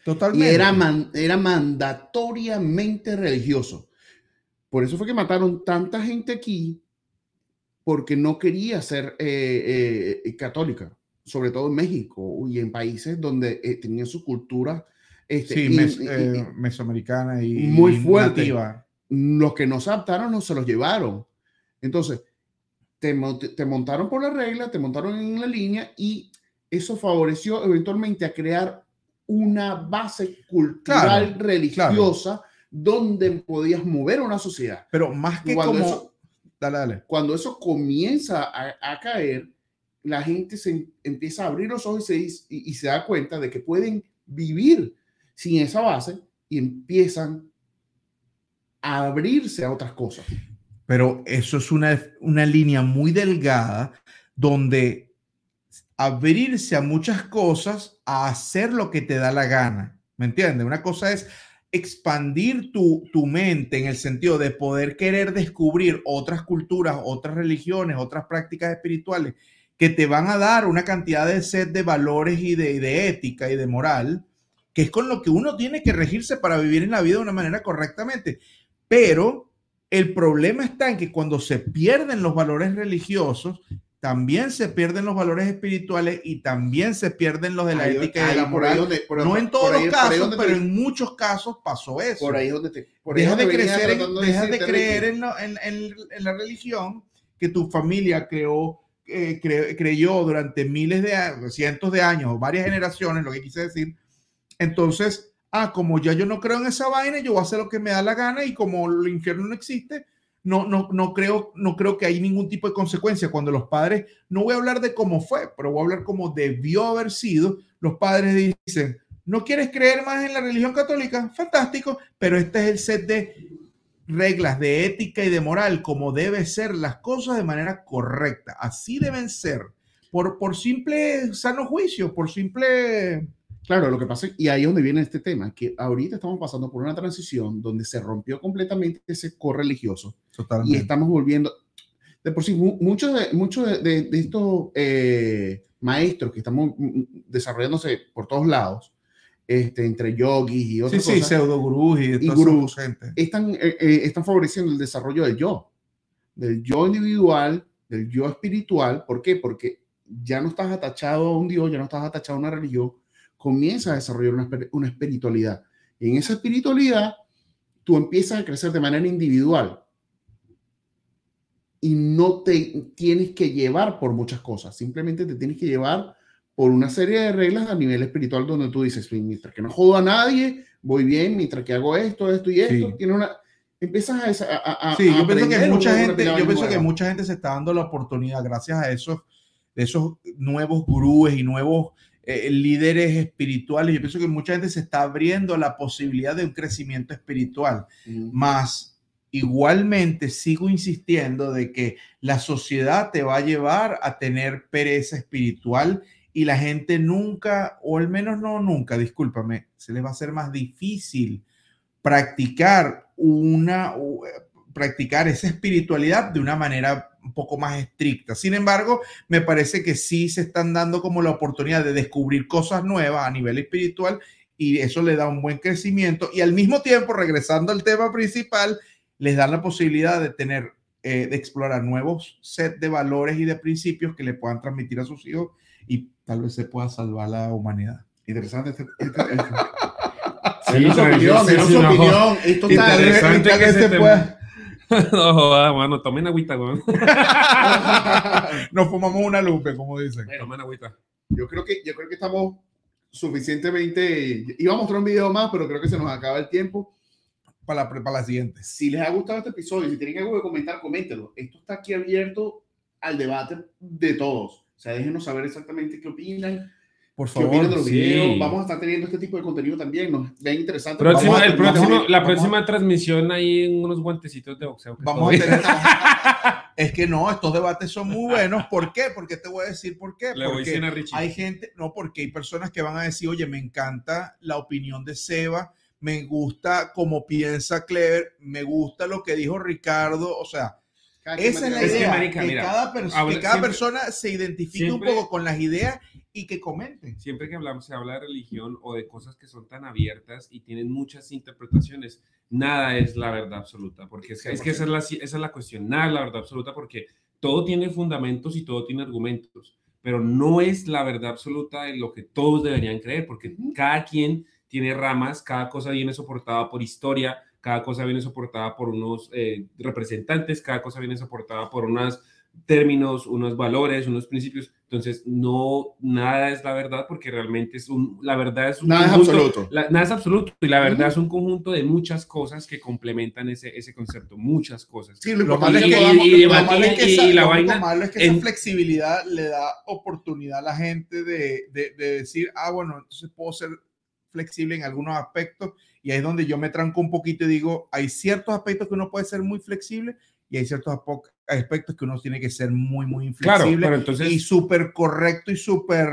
Y Totalmente. era, man- era mandatoriamente religioso. Por eso fue que mataron tanta gente aquí, porque no quería ser eh, eh, católica, sobre todo en México y en países donde eh, tenían su cultura. Este, sí, y- mes- y- y- eh, mesoamericana y Muy y fuerte. nativa. los que no se adaptaron no se los llevaron. Entonces, te, te montaron por la regla, te montaron en la línea y eso favoreció eventualmente a crear una base cultural Claro, religiosa donde podías mover una sociedad. Pero más que Cuando como... eso- Dale, dale. Cuando eso comienza a, a caer, la gente se em- empieza a abrir los ojos y se, y se da cuenta de que pueden vivir sin esa base y empiezan a abrirse a otras cosas. Pero eso es una, una línea muy delgada donde abrirse a muchas cosas, a hacer lo que te da la gana. ¿Me entiendes? Una cosa es expandir tu, tu mente en el sentido de poder querer descubrir otras culturas, otras religiones, otras prácticas espirituales que te van a dar una cantidad de set de valores y de, y de ética y de moral, que es con lo que uno tiene que regirse para vivir en la vida de una manera correctamente. Pero el problema está en que cuando se pierden los valores religiosos, también se pierden los valores espirituales y también se pierden los de la Ahí- ética y de la moral. donde- no en todos los casos, donde te- pero en muchos casos pasó eso. Por ahí donde te. por ahí Deja es de crecer, en, de decirte, creer en, en- en- la religión que tu familia creó, eh, cre- creyó durante miles de años, cientos de años, varias generaciones, lo que quise decir. Entonces, ah, como ya yo no creo en esa vaina, yo voy a hacer lo que me da la gana y como el infierno no existe, no, no, no, creo, no creo que hay ningún tipo de consecuencia cuando los padres, no voy a hablar de cómo fue, pero voy a hablar cómo debió haber sido, los padres dicen, ¿no quieres creer más en la religión católica? Fantástico, pero este es el set de reglas de ética y de moral, como debe ser las cosas de manera correcta. Así deben ser, por, por simple sano juicio, por simple... Claro, lo que pasa, y ahí es donde viene este tema, que ahorita estamos pasando por una transición donde se rompió completamente ese correligioso y Totalmente. estamos volviendo. De por sí, mu- muchos de, muchos de, de- de estos eh, maestros que estamos mm, desarrollándose por todos lados, este, entre yogis y Sí, otras sí, cosas, pseudo gurús y, Y gurús. gente. están, eh, eh, están favoreciendo el desarrollo del yo, del yo individual, del yo espiritual. ¿Por qué? Porque ya no estás atachado a un Dios, ya no estás atachado a una religión, comienzas a desarrollar una, una espiritualidad. Y en esa espiritualidad, tú empiezas a crecer de manera individual y no te tienes que llevar por muchas cosas, simplemente te tienes que llevar por una serie de reglas a nivel espiritual donde tú dices, mientras que no jodo a nadie, voy bien, mientras que hago esto, esto y esto, Sí. tiene una... Empiezas a... a- a- Sí, a yo pienso que mucha gente, yo pienso que mucha gente se está dando la oportunidad gracias a esos, de esos nuevos gurúes y nuevos eh, líderes espirituales. Yo pienso que mucha gente se está abriendo a la posibilidad de un crecimiento espiritual. Más igualmente sigo insistiendo de que la sociedad te va a llevar a tener pereza espiritual y la gente nunca, o al menos no nunca, discúlpame, se les va a hacer más difícil practicar una practicar esa espiritualidad de una manera un poco más estricta. Sin embargo, me parece que sí se están dando como la oportunidad de descubrir cosas nuevas a nivel espiritual y eso le da un buen crecimiento y al mismo tiempo, regresando al tema principal, les dan la posibilidad de tener, eh, de explorar nuevos set de valores y de principios que le puedan transmitir a sus hijos y tal vez se pueda salvar la humanidad. Interesante este... este- este. Sí, Denos su sí, opinión, sí, sí, su no, opinión. Esto está... Interesante que ese se pueda- No joda, mano, tomen agüita, weón. Nos fumamos una lupe, como dicen. Tomen agüita. Yo creo que, yo creo que estamos suficientemente... Iba a mostrar un video más, pero creo que se nos acaba el tiempo. Para la, para la siguiente. Si les ha gustado este episodio, si tienen algo que comentar, coméntenlo. Esto está aquí abierto al debate de todos. O sea, déjenos saber exactamente qué opinan, Por qué opinan de favor. los sí. videos. Vamos a estar teniendo este tipo de contenido también. Nos ven interesante. Próximo, el próximo, la próxima transmisión ahí en unos guantecitos de boxeo. Vamos a tener. es que no, estos debates son muy buenos. ¿Por qué? Porque te voy a decir por qué. Le voy Porque a hay gente, no, porque hay personas que van a decir, oye, me encanta la opinión de Seba, me gusta cómo piensa Clever, me gusta lo que dijo Ricardo. O sea, Esa es la maneja- Es que, idea, marica, que, mira, cada, pers- habla- que cada siempre- persona se identifique siempre- un poco con las ideas y que comenten. siempre que hablamos, se habla de religión o de cosas que son tan abiertas y tienen muchas interpretaciones, nada es la verdad absoluta, porque es, es que esa es, la, esa es la cuestión, nada es la verdad absoluta, porque todo tiene fundamentos y todo tiene argumentos, pero no es la verdad absoluta de lo que todos deberían creer, porque cada quien tiene ramas, cada cosa viene soportada por historia, cada cosa viene soportada por unos eh, representantes, cada cosa viene soportada por unos términos, unos valores, unos principios. Entonces, no, nada es la verdad porque realmente es un, la verdad es un Nada es conjunto- absoluto. la- nada es absoluto y la verdad es un conjunto de muchas cosas que complementan ese, ese concepto, muchas cosas. Sí, lo Lo malo es es que y- es la vaina malo es en- esa flexibilidad le da oportunidad a la gente de, de- de decir, ah, bueno, entonces puedo ser flexible en algunos aspectos y ahí es donde yo me tranco un poquito y digo, hay ciertos aspectos que uno puede ser muy flexible y hay ciertos aspectos que uno tiene que ser muy, muy Claro, inflexible pero entonces... y súper correcto y súper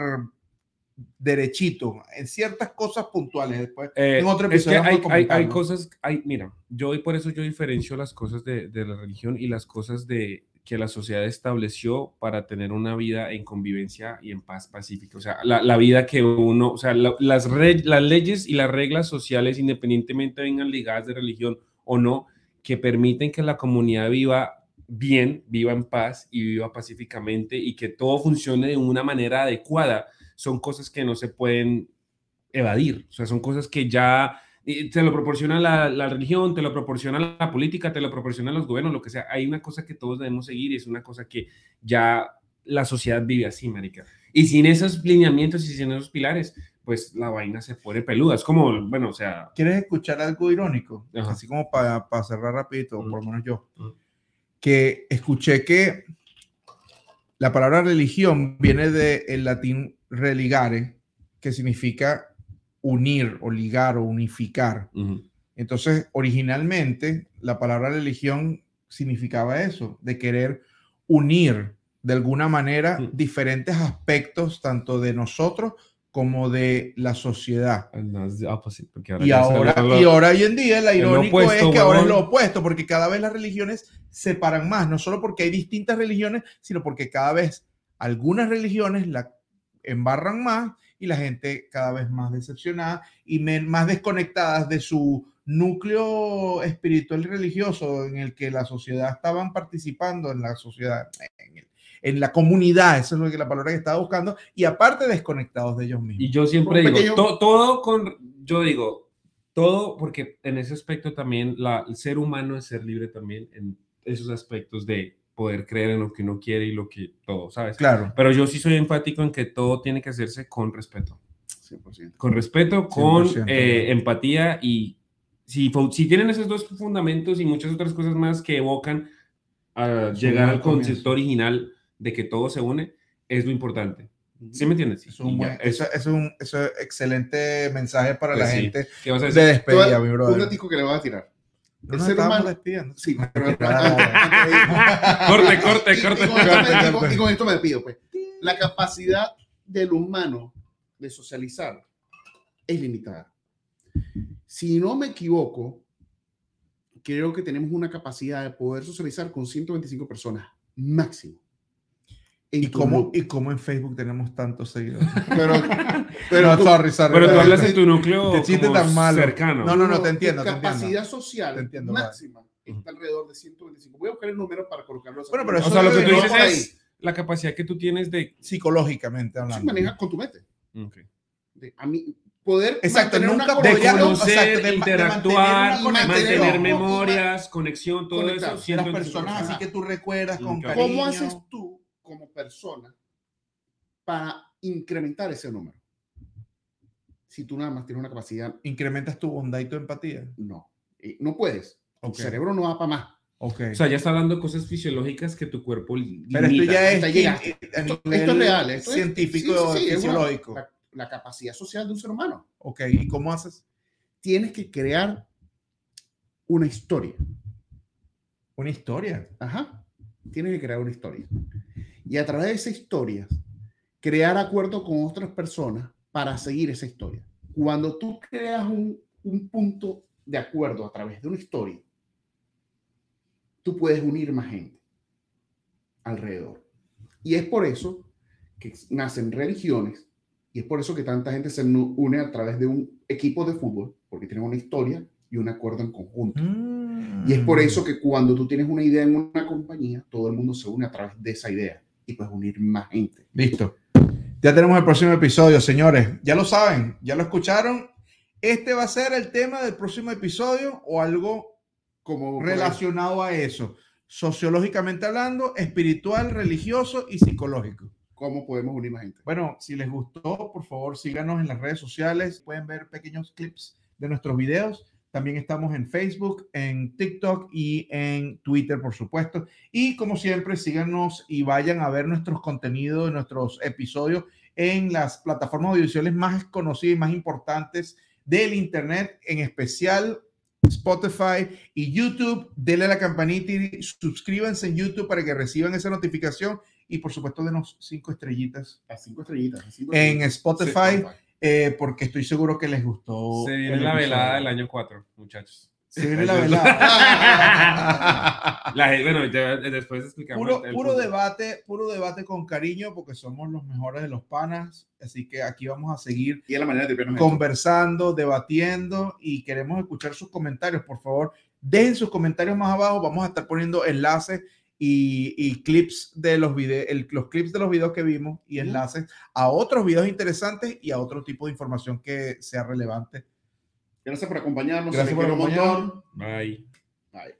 derechito en ciertas cosas puntuales. Después, Eh, en otro es que episodio hay, hay, hay cosas, hay, mira, yo y por eso yo diferencio las cosas de, de la religión y las cosas de que la sociedad estableció para tener una vida en convivencia y en paz pacífica. O sea, la, la vida que uno, o sea, la- las, re- las leyes y las reglas sociales, independientemente vengan ligadas de religión o no, que permiten que la comunidad viva bien, viva en paz y viva pacíficamente y que todo funcione de una manera adecuada, son cosas que no se pueden evadir. O sea, son cosas que ya te lo proporciona la, la religión, te lo proporciona la política, te lo proporcionan los gobiernos, lo que sea. Hay una cosa que todos debemos seguir y es una cosa que ya la sociedad vive así, marica. Y sin esos lineamientos y sin esos pilares, pues la vaina se pone peluda. Es como, bueno, o sea, ¿Quieres escuchar algo irónico? Ajá. Así como para cerrar rapidito, Mm. por lo menos yo. Mm. Que escuché que la palabra religión viene del latín religare, que significa unir o ligar o unificar. Entonces, originalmente, la palabra religión significaba eso, de querer unir de alguna manera diferentes aspectos, tanto de nosotros como de la sociedad. no, es the opposite, porque Y ahora, y ahora hoy en día la irónico opuesto, es que ahora es lo opuesto, porque cada vez las religiones separan más, no solo porque hay distintas religiones, sino porque cada vez algunas religiones la embarran más y la gente cada vez más decepcionada y más desconectadas de su núcleo espiritual y religioso en el que la sociedad estaban participando en la sociedad, en, el- en la comunidad, eso es lo que la palabra que estaba buscando, y aparte desconectados de ellos mismos. Y yo siempre digo, pequeño- to- todo con, yo digo, todo, porque en ese aspecto también la, el ser humano es ser libre también en esos aspectos de poder creer en lo que uno quiere y lo que todo, ¿sabes? Claro. Pero yo sí soy enfático en que todo tiene que hacerse con respeto. 100%. Con respeto, con 100%, eh, empatía y si, si tienen esos dos fundamentos y muchas otras cosas más que evocan a un llegar al concepto original de que todo se une, es lo importante. ¿Sí me entiendes? Eso es un, buen- eso- es un eso es excelente mensaje para Pues la sí. gente ¿Qué vas a de decir? despedida, mi Un brother. datico que le voy a tirar. No el ser humano- despidiendo. Sí, pero... Corte, corte, Y- y corte. con esto me- y con- y con esto me despido, pues. La capacidad del humano de socializar es limitada. Si no me equivoco, creo que tenemos una capacidad de poder socializar con 125 personas máximo. ¿Y cómo. ¿Y cómo en Facebook tenemos tantos seguidores? Pero, Pero pero tú- sorry, sorry. Pero tú hablas en tu núcleo Te sientes como tan malo. cercano. No, no, no, te entiendo, te capacidad entiendo. social Te entiendo, máxima está alrededor de 125. Voy a buscar el número para colocarlo. Bueno, pero O eso sea, lo que tú no, dices es la capacidad que tú tienes de... Psicológicamente Sí, hablando. maneja con tu mente. Ok. De, a mí, poder Exacto, nunca una De conocer, de ma- de interactuar, mantener mantener memorias, conexión, todo Conectar. eso. de las 125 personas así que tú recuerdas con cariño. ¿Cómo haces tú como persona para incrementar ese número? Si tú nada más tienes una capacidad, Incrementas tu bondad y tu empatía. no. Eh, No puedes. Ok. Tu cerebro no va para más. Ok. O sea, ya está hablando de cosas fisiológicas que tu cuerpo li- pero esto limita. ya es Esto, es real. Esto es- científico sí, sí, sí, es una- fisiológico. la, la capacidad social de un ser humano. Ok. ¿Y cómo haces? Tienes que crear una historia. Una historia. Ajá. Tienes que crear una historia. Y a través de esa historia, crear acuerdo con otras personas para seguir esa historia. Cuando tú creas un, un punto de acuerdo a través de una historia, tú puedes unir más gente. alrededor. Y es por eso que nacen religiones y es por eso que tanta gente se une a través de un equipo de fútbol, porque tienen una historia y un acuerdo en conjunto. Mm. Y es por eso que cuando tú tienes una idea en una compañía, todo el mundo se une a través de esa idea y puedes unir más gente. Listo. Ya tenemos el próximo episodio, señores. Ya lo saben, ya lo escucharon. Este va a ser el tema del próximo episodio o algo Como relacionado a eso. Sociológicamente hablando, espiritual, religioso y psicológico. cómo podemos unir más gente. Bueno, si les gustó, por favor síganos en las redes sociales. Pueden ver pequeños clips de nuestros videos. También estamos en Facebook, en TikTok y en Twitter, por supuesto. Y como siempre, síganos y vayan a ver nuestros contenidos, nuestros episodios en las plataformas audiovisuales más conocidas y más importantes del Internet, en especial Spotify y YouTube. Denle a la campanita y suscríbanse en YouTube para que reciban esa notificación. Y por supuesto, denos cinco estrellitas cinco estrellitas. cinco en. Spotify, eh, porque estoy seguro que les gustó. Se viene la velada del año 4, muchachos. Se viene la velada. La bueno, ya después explicamos. puro, el puro debate, puro debate con cariño, porque somos los mejores de los panas. Así que aquí vamos a seguir Y es la manera de tripearnos esto. conversando, debatiendo y queremos escuchar sus comentarios. Por favor, dejen sus comentarios más abajo. Vamos a estar poniendo enlaces y, clips de los videos, los clips de los videos que vimos y enlaces a otros videos interesantes y a otro tipo de información que sea relevante. Gracias por acompañarnos. Gracias por acompañarnos. Bye. Bye.